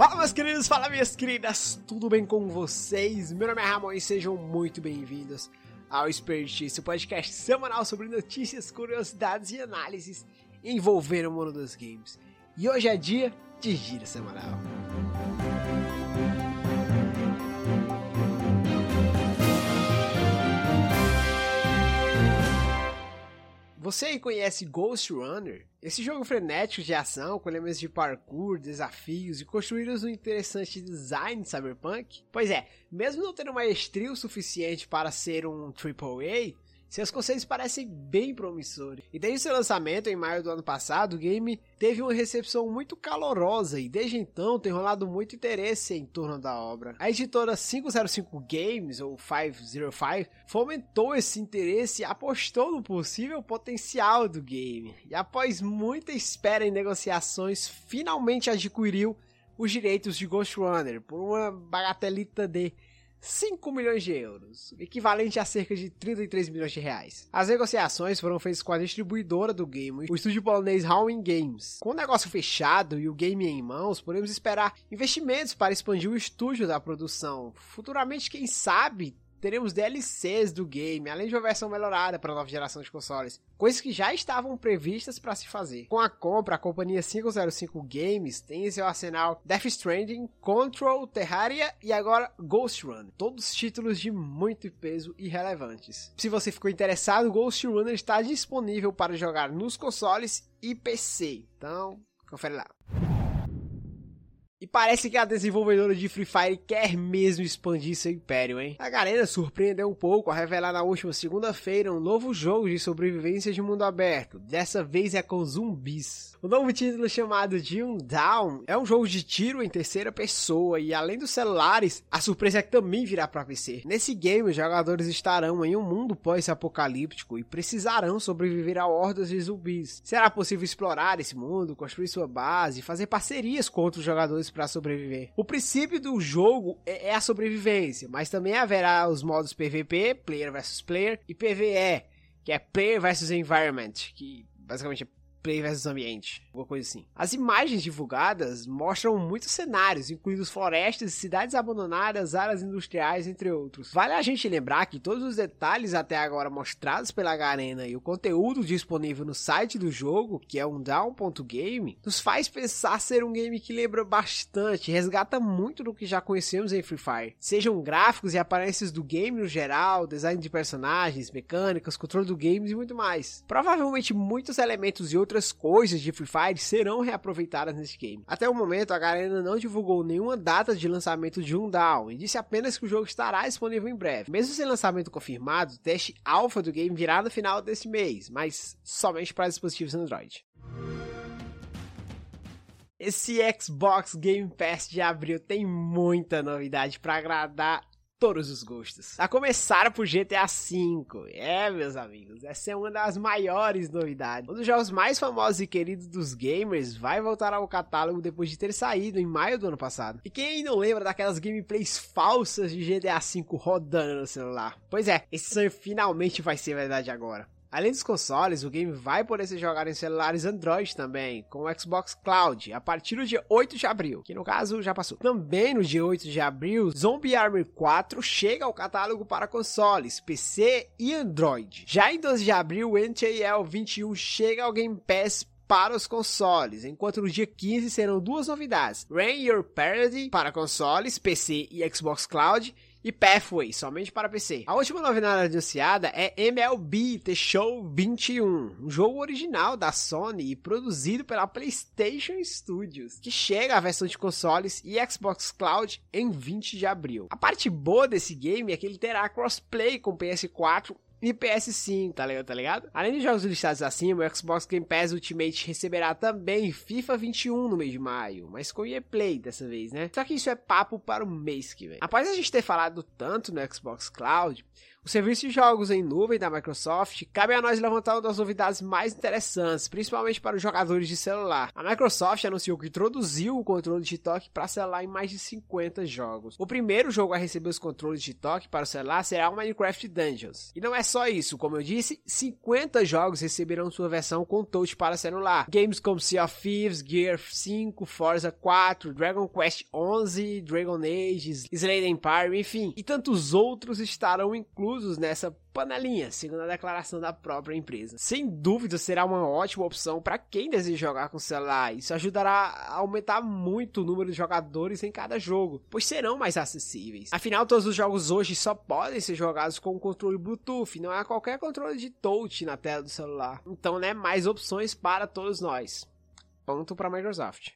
Fala meus queridos, fala minhas queridas, tudo bem com vocês? Meu nome é Ramon e sejam muito bem-vindos ao Spirit, o podcast semanal sobre notícias, curiosidades e análises envolvendo o mundo dos games. E hoje é dia de giro semanal. Você aí conhece Ghost Runner? Esse jogo frenético de ação, com elementos de parkour, desafios e construídos um interessante design cyberpunk? Pois é, mesmo não tendo maestria o suficiente para ser um AAA, seus conceitos parecem bem promissores. E desde seu lançamento em maio do ano passado, o game teve uma recepção muito calorosa e desde então tem rolado muito interesse em torno da obra. A editora 505 Games, ou 505, fomentou esse interesse e apostou no possível potencial do game. E após muita espera em negociações, finalmente adquiriu os direitos de Ghost Runner por uma bagatelita de 5 milhões de euros, equivalente a cerca de 33 milhões de reais. As negociações foram feitas com a distribuidora do game, o estúdio polonês Howling Games. Com o negócio fechado e o game em mãos, podemos esperar investimentos para expandir o estúdio da produção. Futuramente, quem sabe, teremos DLCs do game, além de uma versão melhorada para a nova geração de consoles, coisas que já estavam previstas para se fazer. Com a compra, a companhia 505 Games tem em seu arsenal Death Stranding, Control, Terraria e agora Ghost Run, todos títulos de muito peso e relevantes. Se você ficou interessado, Ghost Runner está disponível para jogar nos consoles e PC, então confere lá. E parece que a desenvolvedora de Free Fire quer mesmo expandir seu império, hein? A Garena surpreendeu um pouco ao revelar na última segunda-feira um novo jogo de sobrevivência de mundo aberto. Dessa vez é com zumbis. O novo título chamado Doom Down é um jogo de tiro em terceira pessoa e além dos celulares, a surpresa é que também virá para PC. Nesse game, os jogadores estarão em um mundo pós-apocalíptico e precisarão sobreviver a hordas de zumbis. Será possível explorar esse mundo, construir sua base e fazer parcerias com outros jogadores para sobreviver. O princípio do jogo é, é a sobrevivência, mas também haverá os modos PVP, Player versus Player, e PVE, que é Player versus Environment, que basicamente é Play versus Ambiente, alguma coisa assim. As imagens divulgadas mostram muitos cenários, incluindo florestas, cidades abandonadas, áreas industriais, entre outros. Vale a gente lembrar que todos os detalhes até agora mostrados pela Garena e o conteúdo disponível no site do jogo, que é um down.game, nos faz pensar ser um game que lembra bastante, resgata muito do que já conhecemos em Free Fire. Sejam gráficos e aparências do game no geral, design de personagens, mecânicas, controle do game e muito mais. Provavelmente muitos elementos e outros outras coisas de Free Fire serão reaproveitadas nesse game. Até o momento, a Garena não divulgou nenhuma data de lançamento de Undown e disse apenas que o jogo estará disponível em breve. Mesmo sem lançamento confirmado, o teste alpha do game virá no final desse mês, mas somente para dispositivos Android. Esse Xbox Game Pass de abril tem muita novidade para agradar todos os gostos. A começar por GTA V. É, meus amigos, essa é uma das maiores novidades. Um dos jogos mais famosos e queridos dos gamers vai voltar ao catálogo depois de ter saído em maio do ano passado. E quem não lembra daquelas gameplays falsas de GTA V rodando no celular? Pois é, esse sonho finalmente vai ser verdade agora. Além dos consoles, o game vai poder ser jogado em celulares Android também, com o Xbox Cloud, a partir do dia 8 de abril, que no caso já passou. Também no dia 8 de abril, Zombie Army 4 chega ao catálogo para consoles, PC e Android. Já em 12 de abril, NTL 21 chega ao Game Pass para os consoles, enquanto no dia 15 serão duas novidades: Rain Your Parody para consoles, PC e Xbox Cloud e Pathway, somente para PC. A última novidade anunciada é MLB The Show 21, um jogo original da Sony e produzido pela PlayStation Studios, que chega à versão de consoles e Xbox Cloud em 20 de abril. A parte boa desse game é que ele terá crossplay com PS4 e PS5, tá ligado? Tá ligado? Além de jogos listados acima, o Xbox Game Pass Ultimate receberá também FIFA 21 no mês de maio, mas com EA Play dessa vez, né? Só que isso é papo para o mês que vem. Após a gente ter falado tanto no Xbox Cloud, O serviço de jogos em nuvem da Microsoft cabe a nós levantar uma das novidades mais interessantes, principalmente para os jogadores de celular. A Microsoft anunciou que introduziu o controle de toque para celular em mais de 50 jogos. O primeiro jogo a receber os controles de toque para o celular será o Minecraft Dungeons. E não é só isso, como eu disse, 50 jogos receberão sua versão com touch para celular. Games como Sea of Thieves, Gear 5, Forza 4, Dragon Quest 11, Dragon Age, Slade Empire, enfim, e tantos outros estarão inclusos inclusos nessa panelinha, segundo a declaração da própria empresa. Sem dúvida será uma ótima opção para quem deseja jogar com celular. Isso ajudará a aumentar muito o número de jogadores em cada jogo, pois serão mais acessíveis. Afinal, todos os jogos hoje só podem ser jogados com o controle Bluetooth, não há qualquer controle de touch na tela do celular. Então, né, mais opções para todos nós. Ponto para a Microsoft.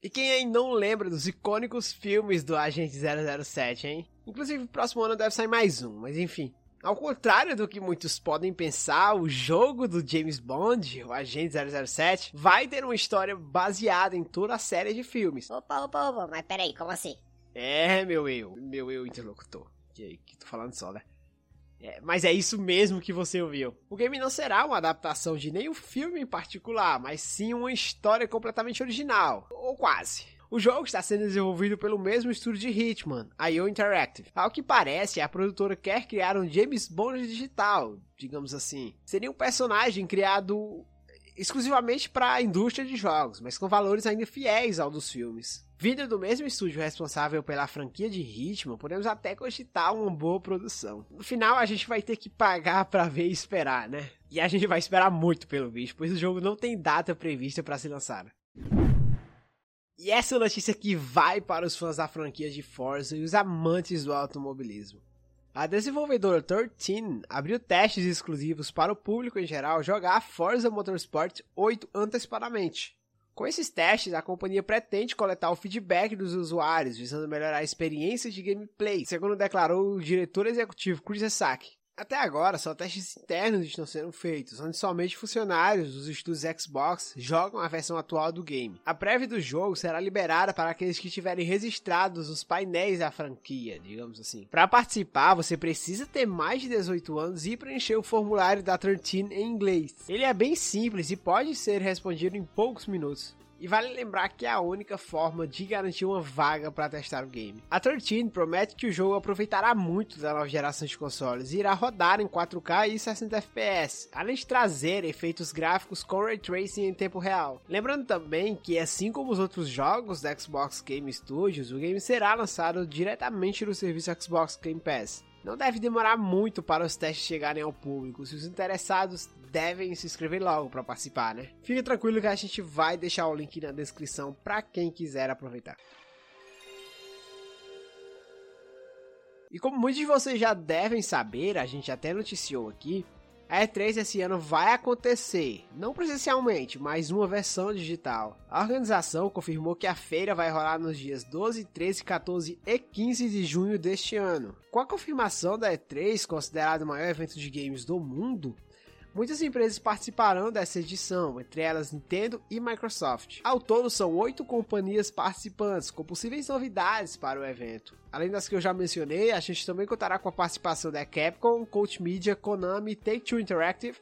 E quem aí não lembra dos icônicos filmes do Agente 007, hein? Inclusive, próximo ano deve sair mais um, mas enfim. Ao contrário do que muitos podem pensar, o jogo do James Bond, o Agente 007, vai ter uma história baseada em toda a série de filmes. Opa, opa, opa, mas peraí, como assim? É, meu eu, meu eu interlocutor. Que, que tô falando só, né? É, mas é isso mesmo que você ouviu. O game não será uma adaptação de nenhum filme em particular, mas sim uma história completamente original, ou quase. O jogo está sendo desenvolvido pelo mesmo estúdio de Hitman, a IO Interactive. Ao que parece, a produtora quer criar um James Bond digital, digamos assim. Seria um personagem criado exclusivamente para a indústria de jogos, mas com valores ainda fiéis ao dos filmes. Vindo do mesmo estúdio responsável pela franquia de Hitman, podemos até cogitar uma boa produção. No final, a gente vai ter que pagar para ver e esperar, né? E a gente vai esperar muito pelo bicho, pois o jogo não tem data prevista para ser lançado. E essa notícia aqui vai para os fãs da franquia de Forza e os amantes do automobilismo. A desenvolvedora 13 abriu testes exclusivos para o público em geral jogar Forza Motorsport 8 antecipadamente. Com esses testes, a companhia pretende coletar o feedback dos usuários, visando melhorar a experiência de gameplay, segundo declarou o diretor executivo Chris Esaki. Até agora, só testes internos estão sendo feitos, onde somente funcionários dos estúdios Xbox jogam a versão atual do game. A prévia do jogo será liberada para aqueles que tiverem registrados os painéis da franquia, digamos assim. Para participar, você precisa ter mais de 18 anos e preencher o formulário da 13 em inglês. Ele é bem simples e pode ser respondido em poucos minutos. E vale lembrar que é a única forma de garantir uma vaga para testar o game. A 13 promete que o jogo aproveitará muito da nova geração de consoles e irá rodar em 4K e 60 FPS, além de trazer efeitos gráficos com ray tracing em tempo real. Lembrando também que, assim como os outros jogos da Xbox Game Studios, o game será lançado diretamente no serviço Xbox Game Pass. Não deve demorar muito para os testes chegarem ao público. Se os interessados devem se inscrever logo para participar, né? Fique tranquilo que a gente vai deixar o link na descrição para quem quiser aproveitar. E como muitos de vocês já devem saber, a gente até noticiou aqui, a E3 esse ano vai acontecer, não presencialmente, mas uma versão digital. A organização confirmou que a feira vai rolar nos dias 12, 13, 14 e 15 de junho deste ano. Com a confirmação da E3, considerado o maior evento de games do mundo, Muitas empresas participarão dessa edição, entre elas Nintendo e Microsoft. Ao todo, são oito companhias participantes, com possíveis novidades para o evento. Além das que eu já mencionei, a gente também contará com a participação da Capcom, Coach Media, Konami, Take-Two Interactive,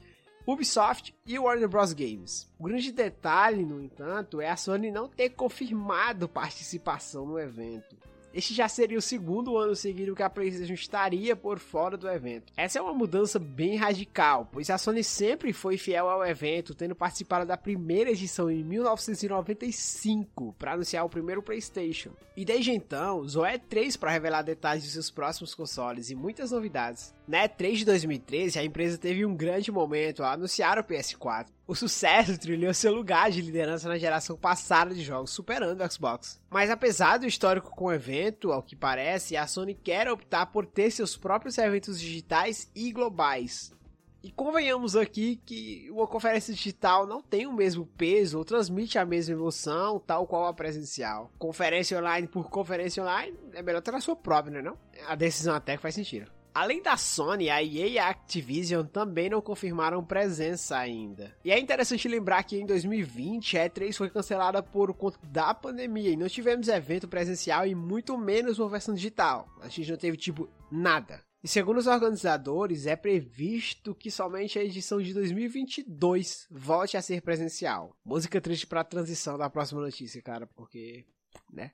Ubisoft e Warner Bros. Games. O grande detalhe, no entanto, é a Sony não ter confirmado participação no evento. Este já seria o segundo ano seguido que a PlayStation estaria por fora do evento. Essa é uma mudança bem radical, pois a Sony sempre foi fiel ao evento, tendo participado da primeira edição em 1995 para anunciar o primeiro PlayStation. E desde então, usou E3 para revelar detalhes de seus próximos consoles e muitas novidades. Na E3 de 2013, a empresa teve um grande momento ao anunciar o PS4. O sucesso trilhou seu lugar de liderança na geração passada de jogos, superando o Xbox. Mas apesar do histórico com o evento, ao que parece, a Sony quer optar por ter seus próprios eventos digitais e globais. E convenhamos aqui que uma conferência digital não tem o mesmo peso ou transmite a mesma emoção, tal qual a presencial. Conferência online por conferência online é melhor ter a sua própria, né não? A decisão até que faz sentido. Além da Sony, a EA e a Activision também não confirmaram presença ainda. E é interessante lembrar que em 2020 a E3 foi cancelada por conta da pandemia e não tivemos evento presencial e muito menos uma versão digital. A gente não teve tipo nada. E segundo os organizadores, é previsto que somente a edição de 2022 volte a ser presencial. Música triste para a transição da próxima notícia, cara, porque, né?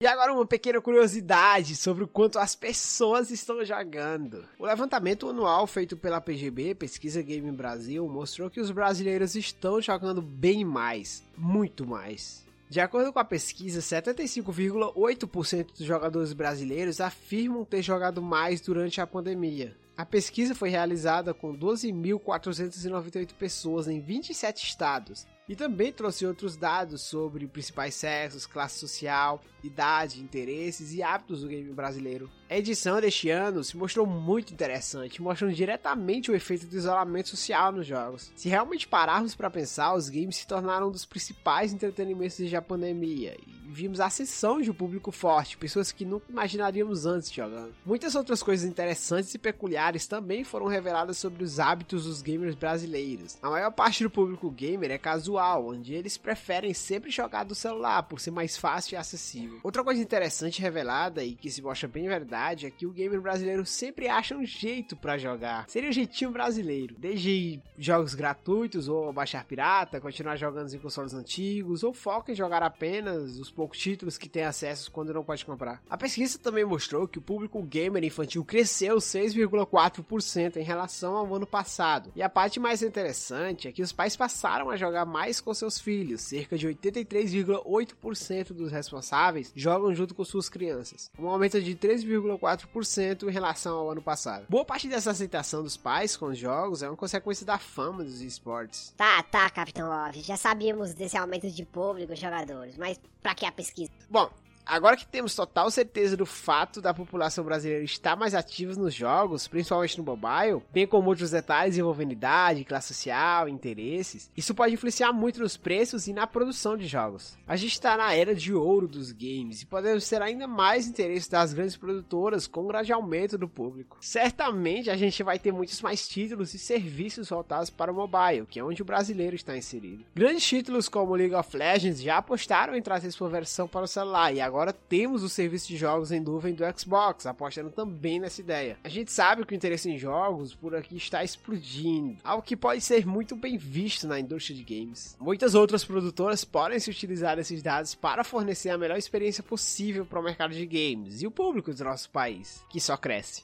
E agora uma pequena curiosidade sobre o quanto as pessoas estão jogando. O levantamento anual feito pela PGB, Pesquisa Game Brasil, mostrou que os brasileiros estão jogando bem mais, muito mais. De acordo com a pesquisa, 75,8% dos jogadores brasileiros afirmam ter jogado mais durante a pandemia. A pesquisa foi realizada com 12.498 pessoas em 27 estados e também trouxe outros dados sobre principais sexos, classe social, idade, interesses e hábitos do game brasileiro. A edição deste ano se mostrou muito interessante, mostrando diretamente o efeito do isolamento social nos jogos. Se realmente pararmos para pensar, os games se tornaram um dos principais entretenimentos desde a pandemia vimos a ascensão de um público forte, pessoas que nunca imaginaríamos antes jogando. Muitas outras coisas interessantes e peculiares também foram reveladas sobre os hábitos dos gamers brasileiros. A maior parte do público gamer é casual, onde eles preferem sempre jogar do celular por ser mais fácil e acessível. Outra coisa interessante revelada e que se mostra bem verdade é que o gamer brasileiro sempre acha um jeito para jogar. Seria o jeitinho brasileiro, desde jogos gratuitos ou baixar pirata, continuar jogando em consoles antigos ou foca em jogar apenas os títulos que tem acesso quando não pode comprar. A pesquisa também mostrou que o público gamer infantil cresceu 6,4% em relação ao ano passado. E a parte mais interessante é que os pais passaram a jogar mais com seus filhos, cerca de 83,8% dos responsáveis jogam junto com suas crianças, um aumento de 3,4% em relação ao ano passado. Boa parte dessa aceitação dos pais com os jogos é uma consequência da fama dos esportes. Tá, tá, Capitão Love, já sabíamos desse aumento de público e jogadores, mas pra que a pesquisa? Bom, Agora que temos total certeza do fato da população brasileira estar mais ativa nos jogos, principalmente no mobile, bem como outros detalhes envolvendo idade, classe social, interesses, isso pode influenciar muito nos preços e na produção de jogos. A gente está na era de ouro dos games e podemos ter ainda mais interesse das grandes produtoras com o grande aumento do público. Certamente a gente vai ter muitos mais títulos e serviços voltados para o mobile, que é onde o brasileiro está inserido. Grandes títulos como League of Legends já apostaram em trazer sua versão para o celular e agora agora temos o serviço de jogos em nuvem do Xbox, apostando também nessa ideia. A gente sabe que o interesse em jogos por aqui está explodindo, algo que pode ser muito bem visto na indústria de games. Muitas outras produtoras podem se utilizar desses dados para fornecer a melhor experiência possível para o mercado de games e o público do nosso país, que só cresce.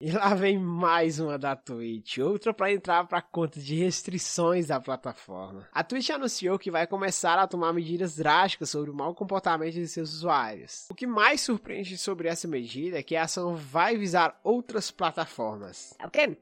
E lá vem mais uma da Twitch, outra para entrar para conta de restrições da plataforma. A Twitch anunciou que vai começar a tomar medidas drásticas sobre o mau comportamento de seus usuários. O que mais surpreende sobre essa medida é que a ação vai visar outras plataformas. É o?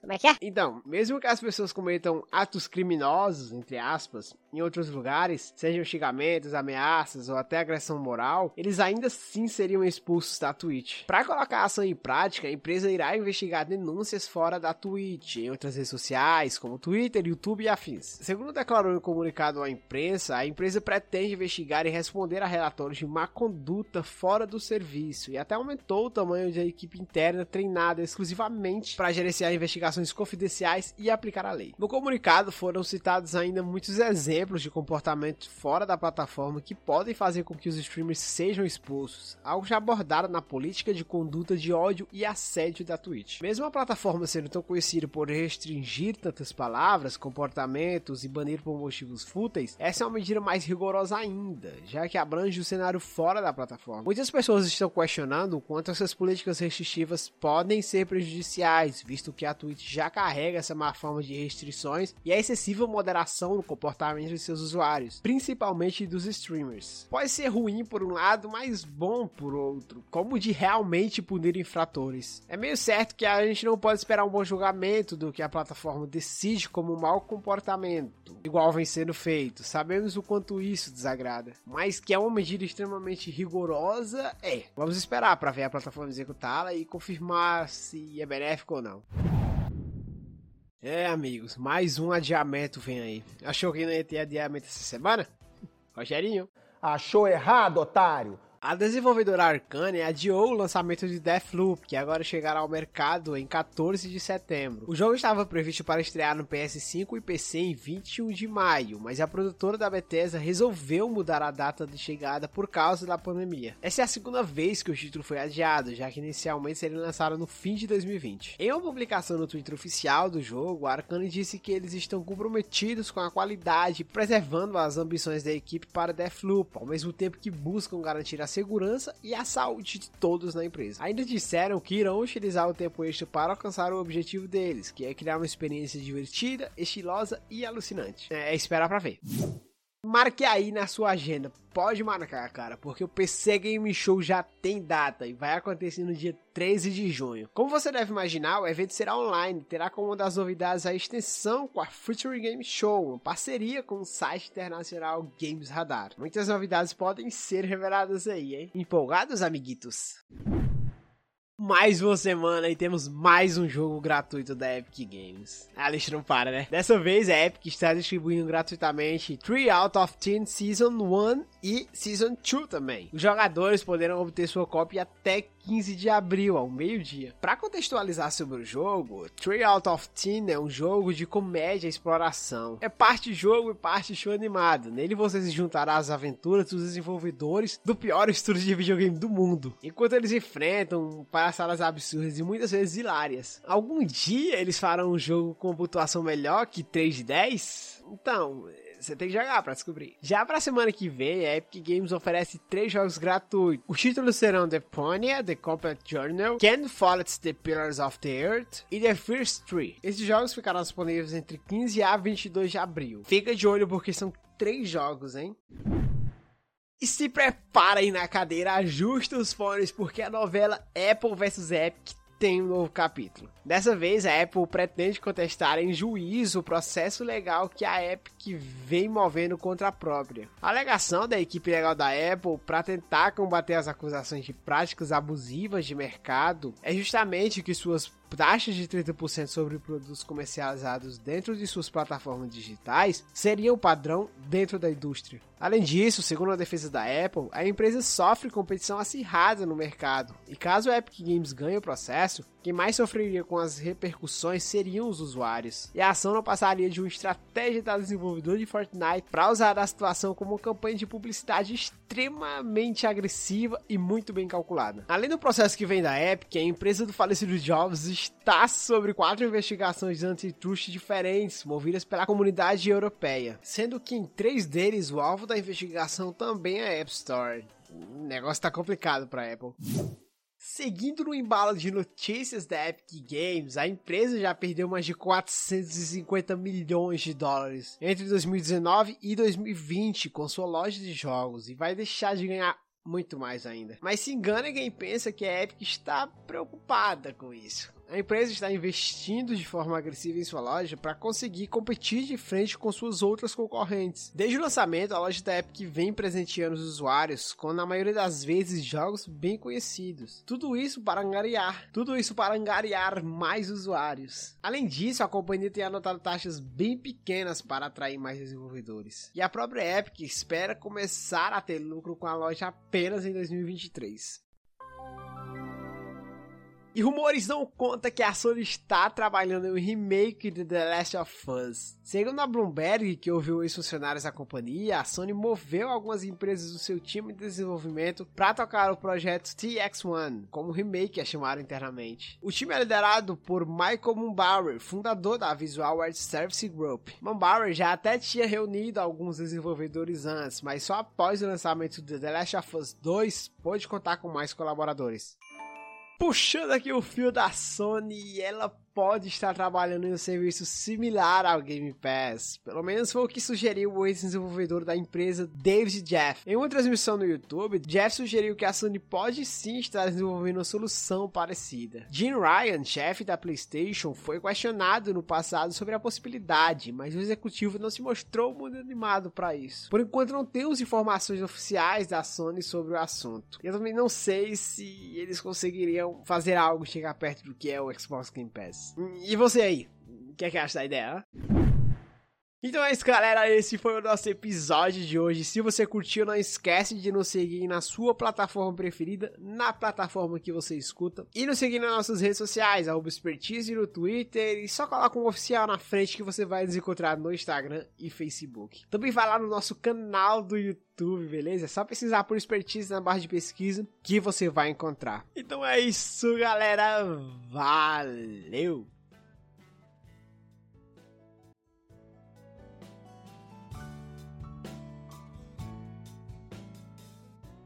Como é que é? Então, mesmo que as pessoas cometam atos criminosos, entre aspas, em outros lugares, sejam xingamentos, ameaças ou até agressão moral, eles ainda assim seriam expulsos da Twitch. Para colocar a ação em prática, a empresa irá investigar denúncias fora da Twitch, em outras redes sociais, como Twitter, YouTube e afins. Segundo declarou em comunicado à imprensa, a empresa pretende investigar e responder a relatórios de má conduta fora do serviço e até aumentou o tamanho da equipe interna treinada exclusivamente para gerenciar investigações confidenciais e aplicar a lei. No comunicado foram citados ainda muitos exemplos exemplos de comportamento fora da plataforma que podem fazer com que os streamers sejam expulsos, algo já abordado na política de conduta de ódio e assédio da Twitch. Mesmo a plataforma sendo tão conhecida por restringir tantas palavras, comportamentos e banir por motivos fúteis, essa é uma medida mais rigorosa ainda, já que abrange o cenário fora da plataforma. Muitas pessoas estão questionando o quanto essas políticas restritivas podem ser prejudiciais, visto que a Twitch já carrega essa má forma de restrições e a excessiva moderação no comportamento de seus usuários, principalmente dos streamers. Pode ser ruim por um lado, mas bom por outro, como de realmente punir infratores. É meio certo que a gente não pode esperar um bom julgamento do que a plataforma decide como mau comportamento, igual vem sendo feito. Sabemos o quanto isso desagrada, mas que é uma medida extremamente rigorosa, é. Vamos esperar para ver a plataforma executá-la e confirmar se é benéfico ou não. É, amigos, mais um adiamento vem aí. Achou que não ia ter adiamento essa semana? Rogerinho. Achou errado, otário? A desenvolvedora Arcane adiou o lançamento de Deathloop, que agora chegará ao mercado em 14 de setembro. O jogo estava previsto para estrear no PS5 e PC em 21 de maio, mas a produtora da Bethesda resolveu mudar a data de chegada por causa da pandemia. Essa é a segunda vez que o título foi adiado, já que inicialmente seria lançado no fim de 2020. Em uma publicação no Twitter oficial do jogo, a Arcane disse que eles estão comprometidos com a qualidade, preservando as ambições da equipe para Deathloop, ao mesmo tempo que buscam garantir a segurança e a saúde de todos na empresa. Ainda disseram que irão utilizar o tempo extra para alcançar o objetivo deles, que é criar uma experiência divertida, estilosa e alucinante. É, é esperar para ver. Marque aí na sua agenda. Pode marcar, cara, porque o PC Game Show já tem data e vai acontecer no dia 13 de junho. Como você deve imaginar, o evento será online, terá como uma das novidades a extensão com a Future Game Show, uma parceria com o site internacional Games Radar. Muitas novidades podem ser reveladas aí, hein? Empolgados, amiguitos? Mais uma semana e temos mais um jogo gratuito da Epic Games. A lista não para, né? Dessa vez a Epic está distribuindo gratuitamente 3 out of 10 Season 1 e Season 2 também. Os jogadores poderão obter sua cópia até 15 de abril, ao meio-dia. Para contextualizar sobre o jogo, 3 Out of 10 é um jogo de comédia e exploração. É parte jogo e parte show animado. Nele você se juntará às aventuras dos desenvolvedores do pior estúdio de videogame do mundo, enquanto eles enfrentam palhaçadas absurdas e muitas vezes hilárias. Algum dia eles farão um jogo com pontuação melhor que 3 de 10? Então, você tem que jogar para descobrir. Já pra semana que vem, a Epic Games oferece três jogos gratuitos. Os títulos serão The Ponya, The Complete Journal, Can Follett The Pillars of the Earth e The First Tree. Esses jogos ficarão disponíveis entre 15 a 22 de abril. Fica de olho porque são três jogos, hein? E se prepara aí na cadeira, ajusta os fones, porque a novela Apple vs Epic tem um novo capítulo. Dessa vez, a Apple pretende contestar em juízo o processo legal que a Epic vem movendo contra a própria. A alegação da equipe legal da Apple para tentar combater as acusações de práticas abusivas de mercado é justamente que suas taxas de 30% sobre produtos comercializados dentro de suas plataformas digitais seriam o padrão dentro da indústria. Além disso, segundo a defesa da Apple, a empresa sofre competição acirrada no mercado, e caso a Epic Games ganhe o processo, quem mais sofreria com as repercussões seriam os usuários. E a ação não passaria de uma estratégia da desenvolvedora de Fortnite para usar a situação como uma campanha de publicidade extremamente agressiva e muito bem calculada. Além do processo que vem da Epic, a empresa do falecido Jobs está sobre quatro investigações antitrust diferentes, movidas pela comunidade europeia, sendo que em três deles o alvo da investigação também é a App Store. O negócio tá complicado para Apple. Seguindo no embalo de notícias da Epic Games, a empresa já perdeu mais de 450 milhões de dólares entre 2019 e 2020 com sua loja de jogos e vai deixar de ganhar muito mais ainda. Mas se engana quem pensa que a Epic está preocupada com isso. A empresa está investindo de forma agressiva em sua loja para conseguir competir de frente com suas outras concorrentes. Desde o lançamento, a loja da Epic vem presenteando os usuários com, na maioria das vezes, jogos bem conhecidos. Tudo isso para angariar, tudo isso para angariar mais usuários. Além disso, a companhia tem anotado taxas bem pequenas para atrair mais desenvolvedores. E a própria Epic espera começar a ter lucro com a loja apenas em 2023. E rumores dão conta que a Sony está trabalhando em um remake de The Last of Us. Segundo a Bloomberg, que ouviu ex-funcionários da companhia, a Sony moveu algumas empresas do seu time de desenvolvimento para tocar o projeto TX1, como remake é chamado internamente. O time é liderado por Michael Mumbauer, fundador da Visual Art Service Group. Mumbauer já até tinha reunido alguns desenvolvedores antes, mas só após o lançamento de The Last of Us 2 pôde contar com mais colaboradores. Puxando aqui o fio da Sony, ela pode estar trabalhando em um serviço similar ao Game Pass. Pelo menos foi o que sugeriu o ex-desenvolvedor da empresa, David Jeff. Em uma transmissão no YouTube, Jeff sugeriu que a Sony pode sim estar desenvolvendo uma solução parecida. Jim Ryan, chefe da PlayStation, foi questionado no passado sobre a possibilidade, mas o executivo não se mostrou muito animado para isso. Por enquanto não temos informações oficiais da Sony sobre o assunto. Eu também não sei se eles conseguiriam fazer algo chegar perto do que é o Xbox Game Pass. E você aí? O que é que acha da ideia? Então é isso, galera. Esse foi o nosso episódio de hoje. Se você curtiu, não esquece de nos seguir na sua plataforma preferida, na plataforma que você escuta. E nos seguir nas nossas redes sociais, arroba Expertise no Twitter. E só coloca um oficial na frente que você vai nos encontrar no Instagram e Facebook. Também vai lá no nosso canal do YouTube, beleza? É só pesquisar por Expertise na barra de pesquisa que você vai encontrar. Então é isso, galera. Valeu!